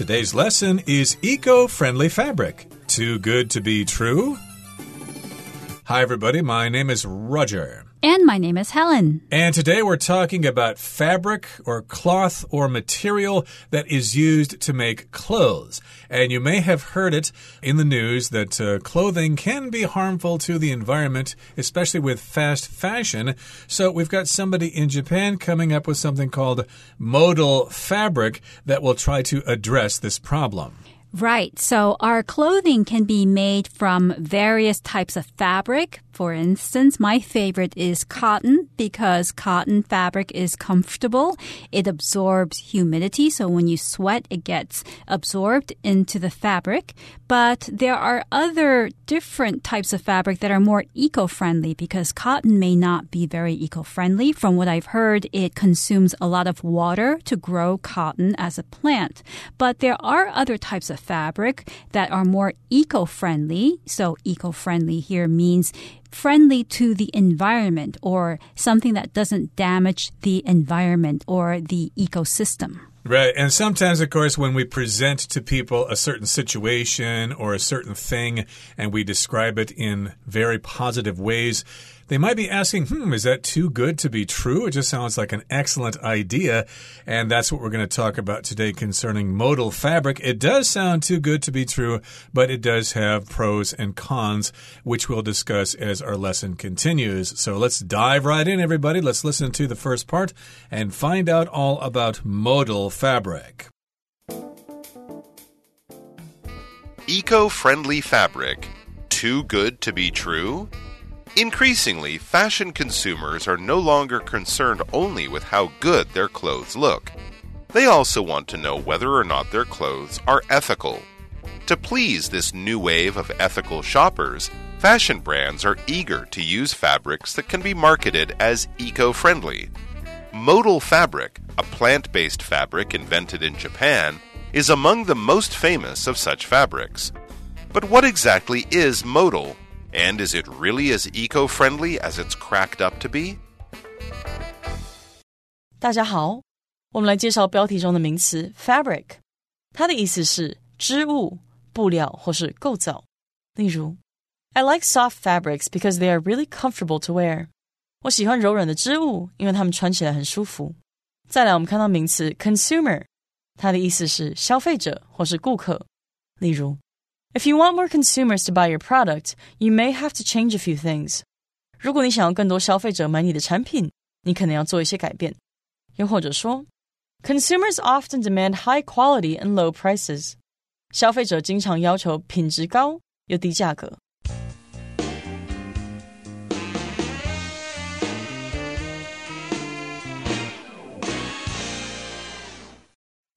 Today's lesson is eco friendly fabric. Too good to be true? Hi, everybody. My name is Roger. And my name is Helen. And today we're talking about fabric or cloth or material that is used to make clothes. And you may have heard it in the news that uh, clothing can be harmful to the environment, especially with fast fashion. So we've got somebody in Japan coming up with something called modal fabric that will try to address this problem. Right. So our clothing can be made from various types of fabric. For instance, my favorite is cotton because cotton fabric is comfortable. It absorbs humidity. So when you sweat, it gets absorbed into the fabric. But there are other different types of fabric that are more eco-friendly because cotton may not be very eco-friendly. From what I've heard, it consumes a lot of water to grow cotton as a plant. But there are other types of fabric that are more eco friendly. So, eco friendly here means friendly to the environment or something that doesn't damage the environment or the ecosystem. Right. And sometimes, of course, when we present to people a certain situation or a certain thing and we describe it in very positive ways, they might be asking, hmm, is that too good to be true? It just sounds like an excellent idea. And that's what we're going to talk about today concerning modal fabric. It does sound too good to be true, but it does have pros and cons, which we'll discuss as our lesson continues. So let's dive right in, everybody. Let's listen to the first part and find out all about modal fabric. Eco friendly fabric. Too good to be true? Increasingly, fashion consumers are no longer concerned only with how good their clothes look. They also want to know whether or not their clothes are ethical. To please this new wave of ethical shoppers, fashion brands are eager to use fabrics that can be marketed as eco friendly. Modal fabric, a plant based fabric invented in Japan, is among the most famous of such fabrics. But what exactly is modal and is it really as eco friendly as it's cracked up to be? 大家好，我们来介绍标题中的名词 fabric，它的意思是织物、布料或是构造。例如，I like soft fabrics because they are really comfortable to wear。我喜欢柔软的织物，因为它们穿起来很舒服。再来，我们看到名词 consumer，它的意思是消费者或是顾客。例如 if you want more consumers to buy your product, you may have to change a few things. 如果你想要更多消费者买你的产品，你可能要做一些改变。又或者说，Consumers often demand high quality and low prices. 消费者经常要求品质高又低价格。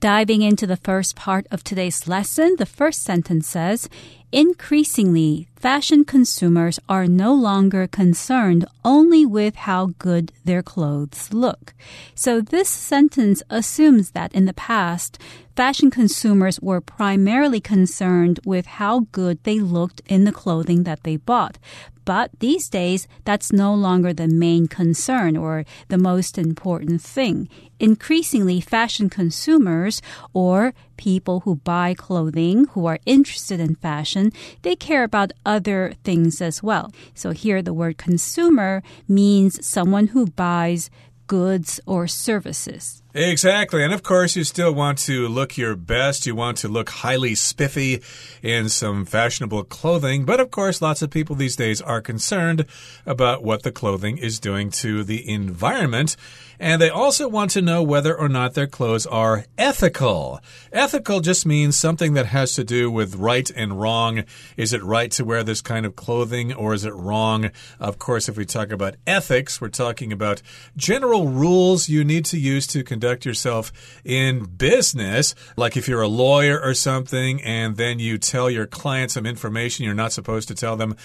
Diving into the first part of today's lesson, the first sentence says, Increasingly, fashion consumers are no longer concerned only with how good their clothes look. So this sentence assumes that in the past, fashion consumers were primarily concerned with how good they looked in the clothing that they bought. But these days, that's no longer the main concern or the most important thing. Increasingly, fashion consumers or people who buy clothing, who are interested in fashion, they care about other things as well. So here the word consumer means someone who buys goods or services. Exactly. And of course, you still want to look your best. You want to look highly spiffy in some fashionable clothing. But of course, lots of people these days are concerned about what the clothing is doing to the environment. And they also want to know whether or not their clothes are ethical. Ethical just means something that has to do with right and wrong. Is it right to wear this kind of clothing or is it wrong? Of course, if we talk about ethics, we're talking about general rules you need to use to conduct conduct yourself in business, like if you're a lawyer or something, and then you tell your client some information you're not supposed to tell them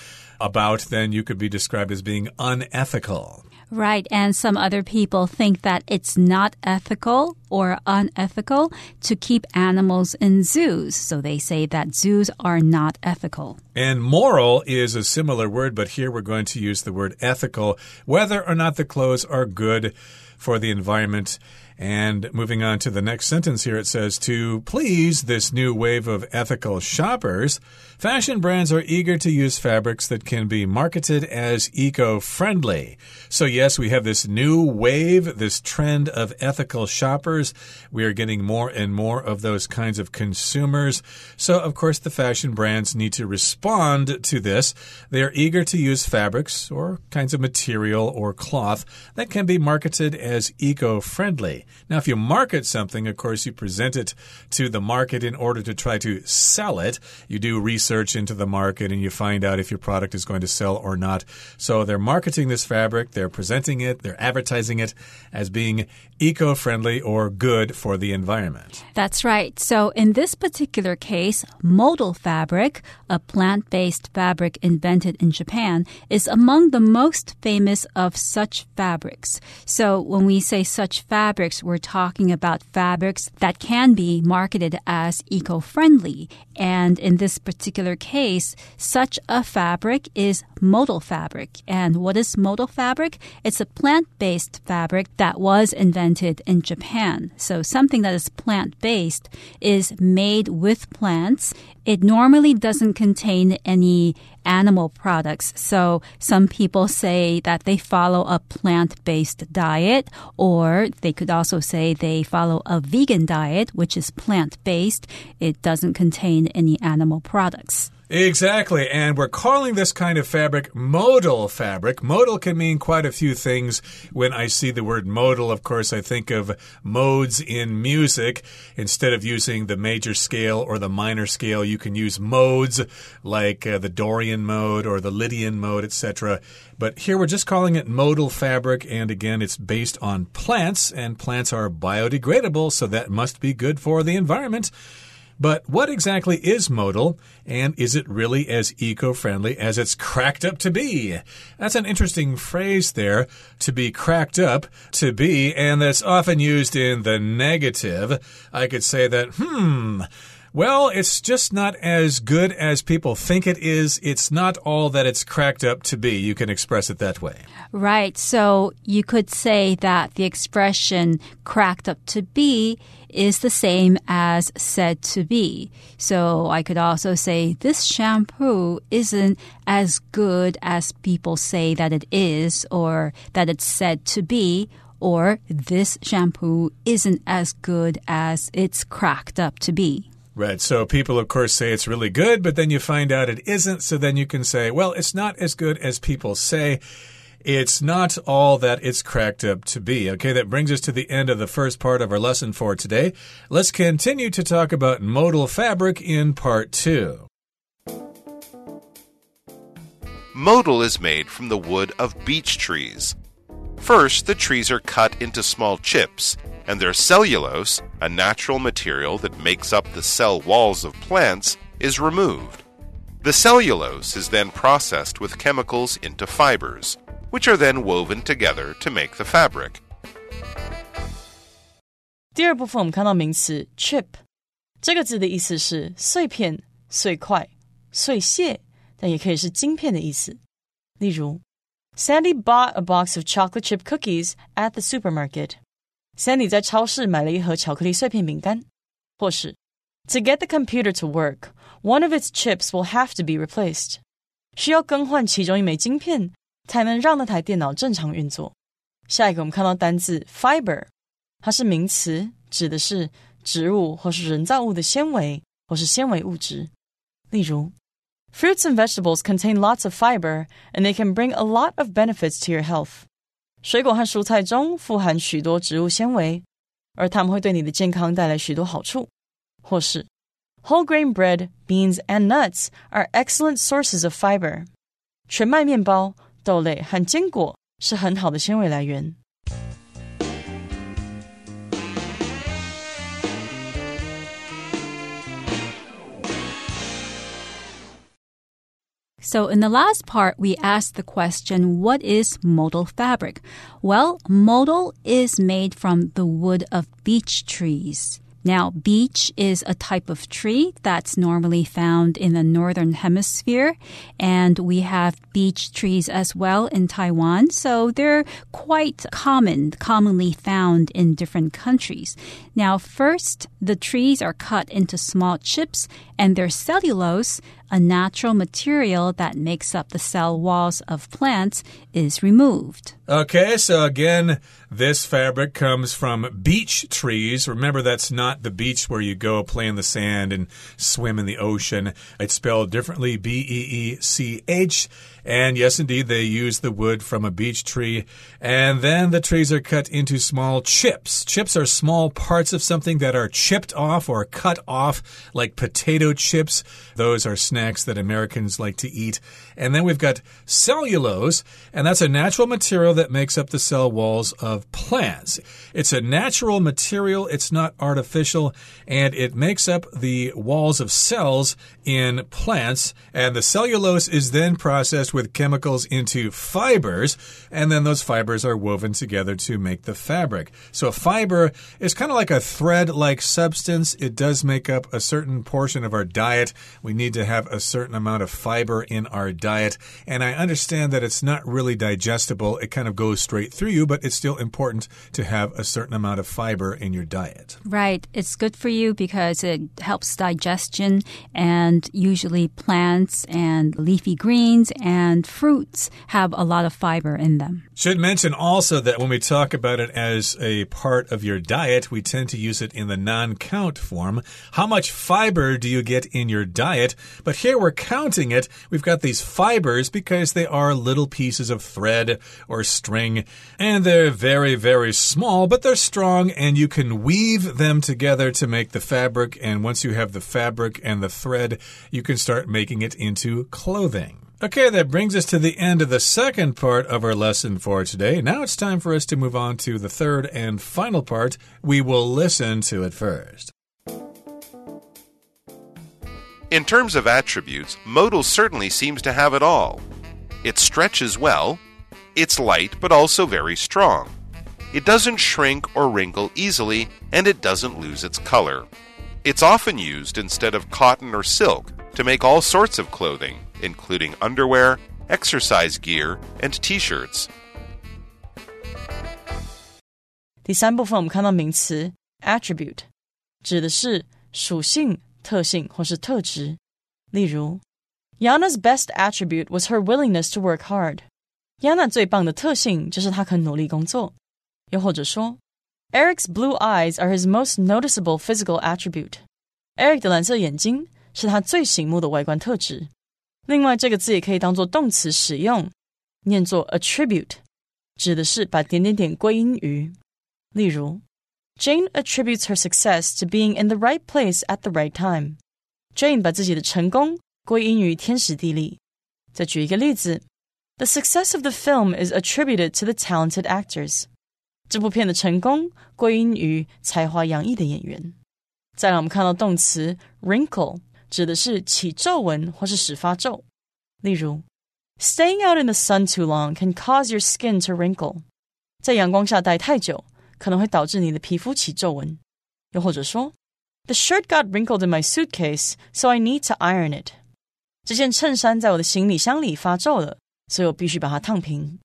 about, then you could be described as being unethical. Right. And some other people think that it's not ethical or unethical to keep animals in zoos. So they say that zoos are not ethical. And moral is a similar word, but here we're going to use the word ethical, whether or not the clothes are good for the environment And moving on to the next sentence here, it says To please this new wave of ethical shoppers, fashion brands are eager to use fabrics that can be marketed as eco friendly. So, yes, we have this new wave, this trend of ethical shoppers. We are getting more and more of those kinds of consumers. So, of course, the fashion brands need to respond to this. They are eager to use fabrics or kinds of material or cloth that can be marketed as eco friendly. Now, if you market something, of course, you present it to the market in order to try to sell it. You do research into the market and you find out if your product is going to sell or not. So they're marketing this fabric, they're presenting it, they're advertising it as being eco friendly or good for the environment. That's right. So in this particular case, modal fabric, a plant based fabric invented in Japan, is among the most famous of such fabrics. So when we say such fabrics, we're talking about fabrics that can be marketed as eco friendly. And in this particular case, such a fabric is modal fabric. And what is modal fabric? It's a plant based fabric that was invented in Japan. So something that is plant based is made with plants. It normally doesn't contain any animal products. So some people say that they follow a plant based diet, or they could also say they follow a vegan diet, which is plant based. It doesn't contain any animal products. Exactly. And we're calling this kind of fabric modal fabric. Modal can mean quite a few things. When I see the word modal, of course, I think of modes in music. Instead of using the major scale or the minor scale, you can use modes like uh, the Dorian mode or the Lydian mode, etc. But here we're just calling it modal fabric. And again, it's based on plants, and plants are biodegradable, so that must be good for the environment. But what exactly is modal, and is it really as eco friendly as it's cracked up to be? That's an interesting phrase there, to be cracked up to be, and that's often used in the negative. I could say that, hmm. Well, it's just not as good as people think it is. It's not all that it's cracked up to be. You can express it that way. Right. So you could say that the expression cracked up to be is the same as said to be. So I could also say this shampoo isn't as good as people say that it is or that it's said to be or this shampoo isn't as good as it's cracked up to be. Right. So people, of course, say it's really good, but then you find out it isn't. So then you can say, well, it's not as good as people say. It's not all that it's cracked up to be. Okay, that brings us to the end of the first part of our lesson for today. Let's continue to talk about modal fabric in part two. Modal is made from the wood of beech trees. First, the trees are cut into small chips and their cellulose, a natural material that makes up the cell walls of plants, is removed. The cellulose is then processed with chemicals into fibers, which are then woven together to make the fabric. 第二部分我们看到名词 chip 这个字的意思是碎片、碎块、碎屑，但也可以是晶片的意思。例如 ，Sandy bought a box of chocolate chip cookies at the supermarket. Sandy 在超市买了一盒巧克力碎片饼干，或是 To get the computer to work, one of its chips will have to be replaced. 需要更换其中一枚晶片，才能让那台电脑正常运作。下一个，我们看到单字 fiber，它是名词，指的是植物或是人造物的纤维或是纤维物质。例如 ，Fruits and vegetables contain lots of fiber, and they can bring a lot of benefits to your health. 水果和蔬菜中富含许多植物纤维，而它们会对你的健康带来许多好处。或是，whole grain bread, beans and nuts are excellent sources of fiber。全麦面包、豆类和坚果是很好的纤维来源。 So, in the last part, we asked the question, what is modal fabric? Well, modal is made from the wood of beech trees. Now, beech is a type of tree that's normally found in the northern hemisphere, and we have beech trees as well in Taiwan, so they're quite common, commonly found in different countries. Now, first, the trees are cut into small chips, and their cellulose a natural material that makes up the cell walls of plants is removed. Okay, so again, this fabric comes from beech trees. Remember, that's not the beach where you go play in the sand and swim in the ocean. It's spelled differently B E E C H. And yes, indeed, they use the wood from a beech tree. And then the trees are cut into small chips. Chips are small parts of something that are chipped off or cut off, like potato chips. Those are snacks that Americans like to eat. And then we've got cellulose, and that's a natural material that makes up the cell walls of plants. It's a natural material, it's not artificial, and it makes up the walls of cells in plants. And the cellulose is then processed with chemicals into fibers, and then those fibers are woven together to make the fabric. So a fiber is kind of like a thread like substance. It does make up a certain portion of our diet. We need to have a certain amount of fiber in our diet. And I understand that it's not really digestible, it kind of goes straight through you, but it's still important to have a certain amount of fiber in your diet. Right. It's good for you because it helps digestion, and usually plants and leafy greens and and fruits have a lot of fiber in them. Should mention also that when we talk about it as a part of your diet, we tend to use it in the non count form. How much fiber do you get in your diet? But here we're counting it. We've got these fibers because they are little pieces of thread or string, and they're very, very small, but they're strong, and you can weave them together to make the fabric. And once you have the fabric and the thread, you can start making it into clothing. Okay, that brings us to the end of the second part of our lesson for today. Now it's time for us to move on to the third and final part. We will listen to it first. In terms of attributes, modal certainly seems to have it all. It stretches well, it's light but also very strong. It doesn't shrink or wrinkle easily, and it doesn't lose its color. It's often used instead of cotton or silk to make all sorts of clothing including underwear, exercise gear, and t-shirts. 第三部分我们看到名词 attribute，指的是属性、特性或是特质。例如，Yana's best attribute was her willingness to work hard。Yana 最棒的特性就是她肯努力工作。又或者说，Eric's blue eyes are his most noticeable physical attribute。Eric 的蓝色眼睛是他最醒目的外观特质。 另外，这个字也可以当做动词使用，念作 attribute，指的是把点点点归因于。例如，Jane attributes her success to being in the right place at the right time。Jane 把自己的成功归因于天时地利。再举一个例子，The success of the film is attributed to the talented actors。这部片的成功归因于才华洋溢的演员。再来，我们看到动词 wrinkle。指的是起皱纹或是使发皱。例如，Staying out in the sun too long can cause your skin to wrinkle。在阳光下待太久，可能会导致你的皮肤起皱纹。又或者说，The shirt got wrinkled in my suitcase, so I need to iron it。这件衬衫在我的行李箱里发皱了，所以我必须把它烫平。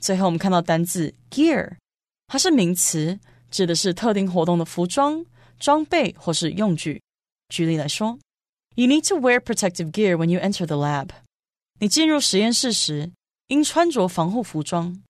最后，我们看到单字 gear，它是名词，指的是特定活动的服装、装备或是用具。举例来说。 You need to wear protective gear when you enter the lab. 你进入实验室时，应穿着防护服装。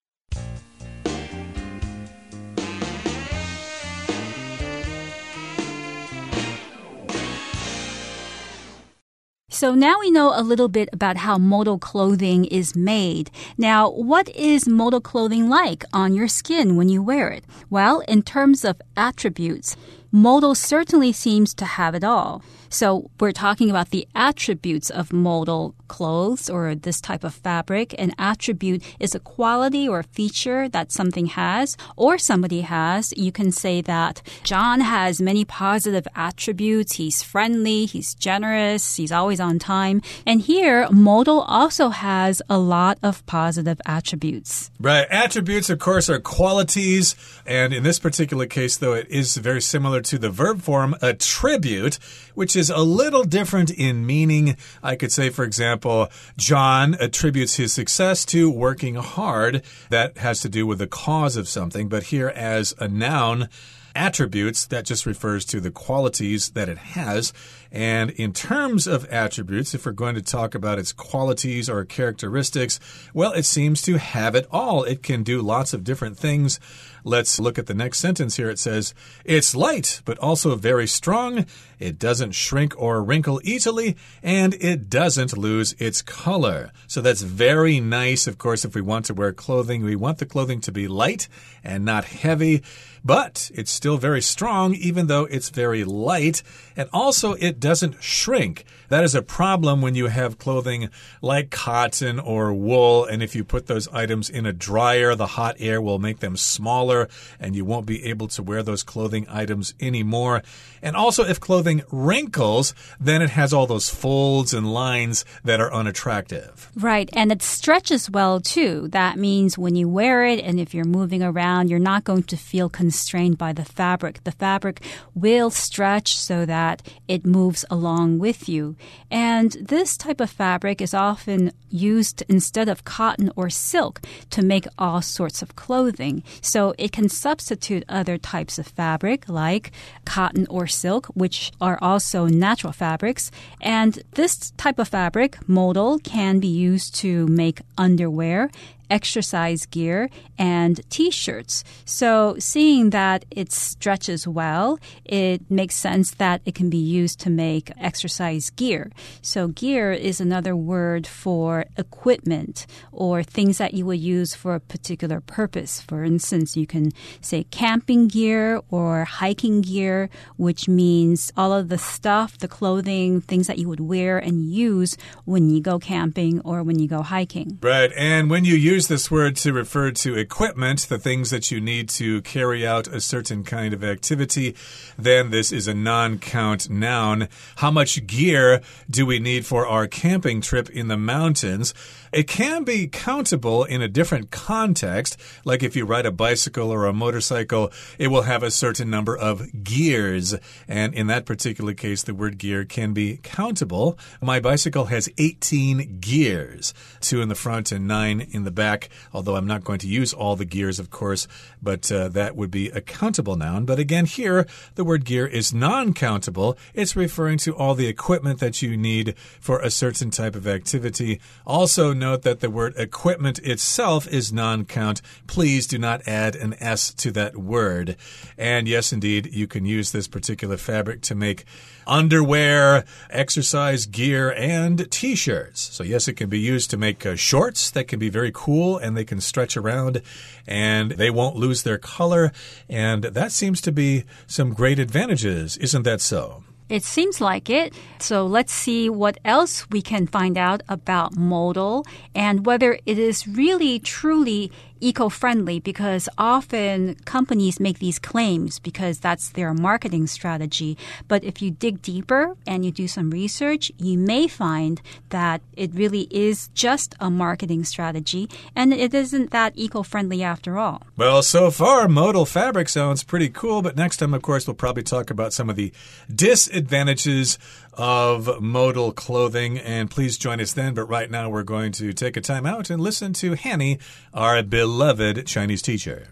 So now we know a little bit about how modal clothing is made. Now, what is modal clothing like on your skin when you wear it? Well, in terms of attributes, modal certainly seems to have it all. So we're talking about the attributes of modal clothes or this type of fabric. An attribute is a quality or feature that something has or somebody has. You can say that John has many positive attributes. He's friendly, he's generous, he's always on time. And here, modal also has a lot of positive attributes. Right. Attributes, of course, are qualities. And in this particular case, though, it is very similar to the verb form attribute, which is a little different in meaning. I could say, for example, John attributes his success to working hard. That has to do with the cause of something. But here, as a noun, attributes, that just refers to the qualities that it has. And in terms of attributes, if we're going to talk about its qualities or characteristics, well, it seems to have it all. It can do lots of different things. Let's look at the next sentence here. It says, It's light, but also very strong. It doesn't shrink or wrinkle easily, and it doesn't lose its color. So that's very nice. Of course, if we want to wear clothing, we want the clothing to be light and not heavy, but it's still very strong, even though it's very light. And also, it doesn't shrink. That is a problem when you have clothing like cotton or wool, and if you put those items in a dryer, the hot air will make them smaller, and you won't be able to wear those clothing items anymore. And also, if clothing wrinkles, then it has all those folds and lines that are unattractive. Right, and it stretches well too. That means when you wear it, and if you're moving around, you're not going to feel constrained by the fabric. The fabric will stretch so that it moves along with you. And this type of fabric is often used instead of cotton or silk to make all sorts of clothing. So it can substitute other types of fabric like cotton or silk, which are also natural fabrics. And this type of fabric, modal, can be used to make underwear exercise gear and t-shirts. So seeing that it stretches well, it makes sense that it can be used to make exercise gear. So gear is another word for equipment or things that you would use for a particular purpose. For instance, you can say camping gear or hiking gear, which means all of the stuff, the clothing, things that you would wear and use when you go camping or when you go hiking. Right. And when you use use this word to refer to equipment, the things that you need to carry out a certain kind of activity, then this is a non count noun. How much gear do we need for our camping trip in the mountains? It can be countable in a different context. Like if you ride a bicycle or a motorcycle, it will have a certain number of gears. And in that particular case, the word gear can be countable. My bicycle has 18 gears, two in the front and nine in the back, although I'm not going to use all the gears, of course, but uh, that would be a countable noun. But again, here, the word gear is non countable. It's referring to all the equipment that you need for a certain type of activity. Also, note that the word equipment itself is non count. Please do not add an S to that word. And yes, indeed, you can use this particular fabric to make underwear, exercise gear, and t shirts. So, yes, it can be used to make uh, shorts that can be very cool and they can stretch around and they won't lose their color. And that seems to be some great advantages. Isn't that so? It seems like it. So let's see what else we can find out about modal and whether it is really truly eco friendly because often companies make these claims because that's their marketing strategy. But if you dig deeper and you do some research, you may find that it really is just a marketing strategy and it isn't that eco friendly after all. Well, so far, modal fabric sounds pretty cool, but next time, of course, we'll probably talk about some of the disadvantages of modal clothing. And please join us then. But right now, we're going to take a time out and listen to Hanny, our beloved Chinese teacher.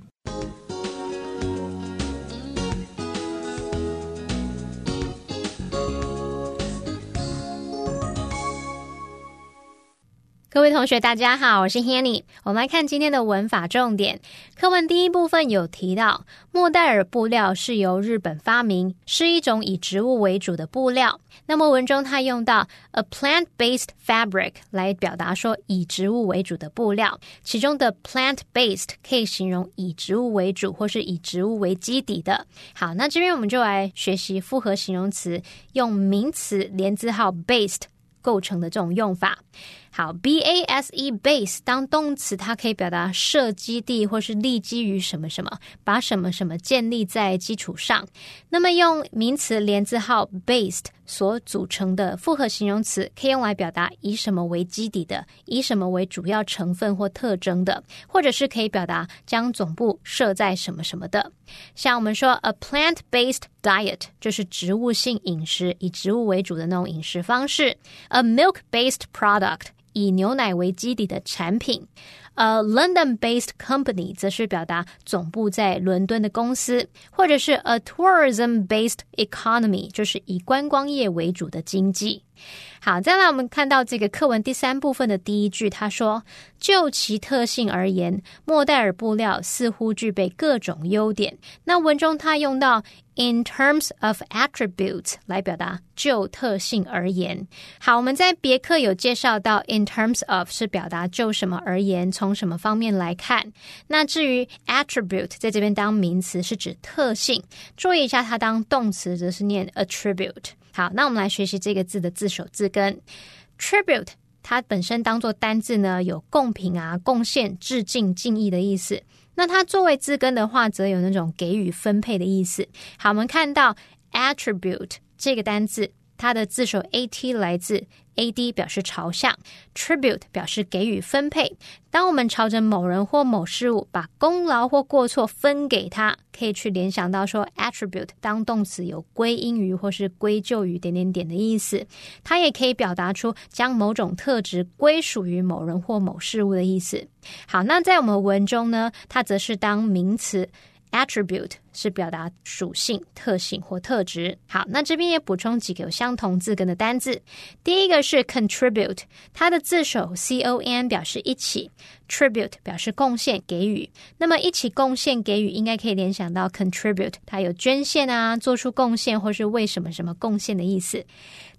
各位同学，大家好，我是 Hanny。我们来看今天的文法重点。课文第一部分有提到，莫代尔布料是由日本发明，是一种以植物为主的布料。那么文中它用到 a plant-based fabric 来表达说以植物为主的布料，其中的 plant-based 可以形容以植物为主或是以植物为基底的。好，那这边我们就来学习复合形容词，用名词连字号 based。构成的这种用法。好，b a s e base 当动词，它可以表达设基地或是立基于什么什么，把什么什么建立在基础上。那么用名词连字号 based 所组成的复合形容词，可以用来表达以什么为基底的，以什么为主要成分或特征的，或者是可以表达将总部设在什么什么的。像我们说 a plant-based diet 就是植物性饮食，以植物为主的那种饮食方式。a milk-based product 以牛奶为基底的产品。A London-based company 则是表达总部在伦敦的公司，或者是 a tourism-based economy，就是以观光业为主的经济。好，再来我们看到这个课文第三部分的第一句，他说：“就其特性而言，莫代尔布料似乎具备各种优点。”那文中他用到 in terms of attributes 来表达就特性而言。好，我们在别克有介绍到 in terms of 是表达就什么而言，从从什么方面来看。那至于 attribute 在这边当名词是指特性，注意一下它当动词则是念 attribute。好，那我们来学习这个字的字首字根。tribute 它本身当做单字呢，有贡品啊、贡献、致敬、敬意的意思。那它作为字根的话，则有那种给予、分配的意思。好，我们看到 attribute 这个单字。它的字首 a t 来自 a d，表示朝向；tribute 表示给予分配。当我们朝着某人或某事物把功劳或过错分给他，可以去联想到说 attribute 当动词有归因于或是归咎于点点点的意思。它也可以表达出将某种特质归属于某人或某事物的意思。好，那在我们文中呢，它则是当名词。Attribute 是表达属性、特性或特质。好，那这边也补充几个有相同字根的单字。第一个是 contribute，它的字首 c o n 表示一起，tribute 表示贡献、给予。那么一起贡献、给予，应该可以联想到 contribute，它有捐献啊、做出贡献或是为什么什么贡献的意思。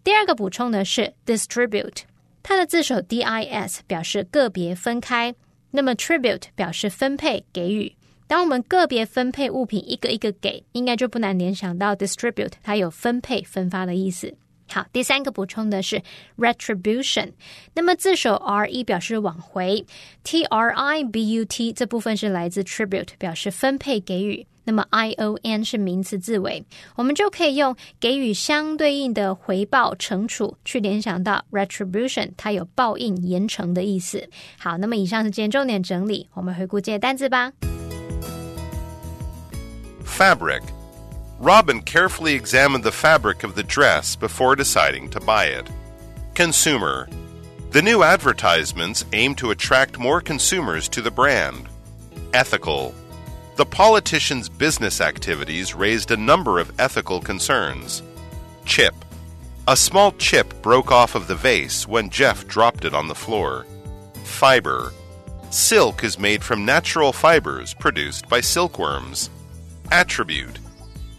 第二个补充的是 distribute，它的字首 d i s 表示个别分开，那么 tribute 表示分配、给予。当我们个别分配物品，一个一个给，应该就不难联想到 distribute，它有分配、分发的意思。好，第三个补充的是 retribution。那么字首 r e 表示往回，t r i b u t 这部分是来自 tribute，表示分配、给予。那么 i o n 是名词字尾，我们就可以用给予相对应的回报、惩处去联想到 retribution，它有报应、严惩的意思。好，那么以上是今天重点整理，我们回顾这些单词吧。Fabric. Robin carefully examined the fabric of the dress before deciding to buy it. Consumer. The new advertisements aim to attract more consumers to the brand. Ethical. The politician's business activities raised a number of ethical concerns. Chip. A small chip broke off of the vase when Jeff dropped it on the floor. Fiber. Silk is made from natural fibers produced by silkworms. Attribute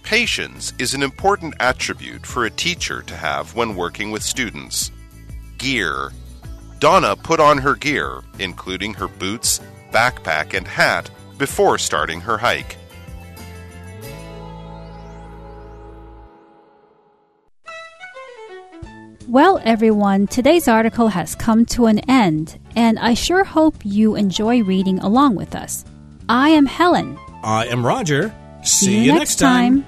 Patience is an important attribute for a teacher to have when working with students. Gear Donna put on her gear, including her boots, backpack, and hat, before starting her hike. Well, everyone, today's article has come to an end, and I sure hope you enjoy reading along with us. I am Helen. I am Roger. See, you, next time.